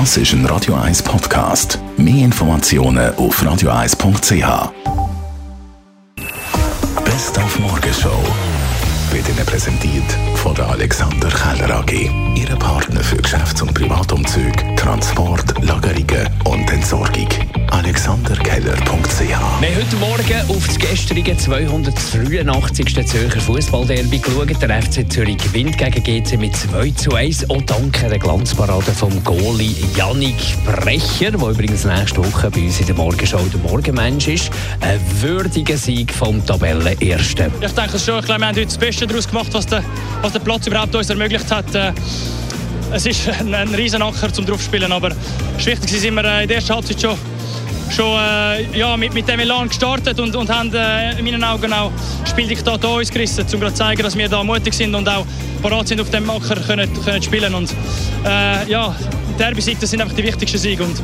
Das ist ein Radio 1 Podcast. Mehr Informationen auf radio1.ch. Best auf Morgenshow wird Ihnen präsentiert von der Alexander Keller AG. Ihre Partner Wir haben heute Morgen auf das gestrige 283. Zürcher Fußballderby geschaut. Der FC Zürich gewinnt gegen GC mit 2 zu 1. Auch dank der Glanzparade vom Goalie Yannick Brecher, der übrigens nächste Woche bei uns in der Morgenshow der Morgenmensch ist. Ein würdiger Sieg vom Tabellenersten. Ich denke schon, wir haben heute das Beste daraus gemacht, was der, was der Platz überhaupt uns ermöglicht hat. Äh, es ist ein, ein Riesenacker zum draufspielen, aber es ist wichtig, sind wir in der ersten Halbzeit schon, schon äh, ja, mit, mit dem Elan gestartet und, und haben äh, in meinen Augen auch Spieldiktat an uns gerissen, um zu zeigen, dass wir da mutig sind und auch parat sind, auf dem Acker können, können spielen. Und äh, ja, Derby-Siege, das sind einfach die wichtigsten Siege und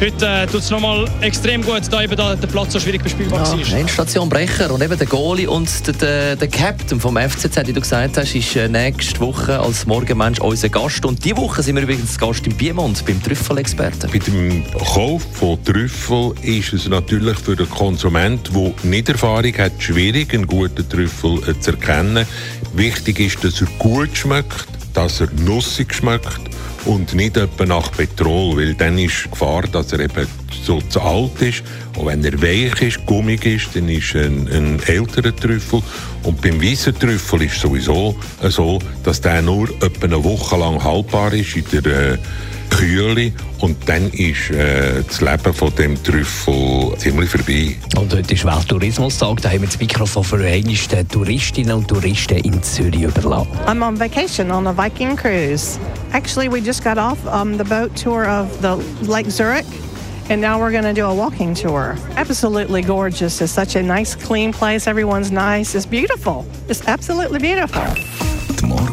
heute äh, tut es nochmal extrem gut, da eben da der Platz so schwierig bespielbar Ja, war. Endstation Brecher und eben der Goalie und der, der, der Captain vom FCZ, wie du gesagt hast, ist äh, nächste Woche als Morgenmensch unser Gast. Und diese Woche sind wir übrigens Gast im Piemont beim Trüffelexperten. Bei dem Kauf von Trüffel ist es natürlich für den Konsument, der nicht Erfahrung hat, schwierig, einen guten Trüffel äh, zu erkennen. Wichtig ist, dass er gut schmeckt, dass er nussig schmeckt und nicht etwa nach Petrol, weil dann ist die Gefahr, dass er eben so zu alt ist. Und wenn er weich ist, gummig ist, dann ist ein, ein älterer Trüffel. Und beim weißen Trüffel ist es sowieso so, dass der nur etwa eine Woche lang haltbar ist in der äh, Kühle und dann ist äh, das Leben von dem Trüffel ziemlich vorbei. Und heute ist Welttourismustag. Da haben wir das Mikrofon für einige Touristinnen und Touristen in Zürich überlassen. I'm on vacation on a Viking cruise. Actually, we just got off um, the boat tour of the Lake Zurich, and now we're going to do a walking tour. Absolutely gorgeous. It's such a nice, clean place. Everyone's nice. It's beautiful. It's absolutely beautiful.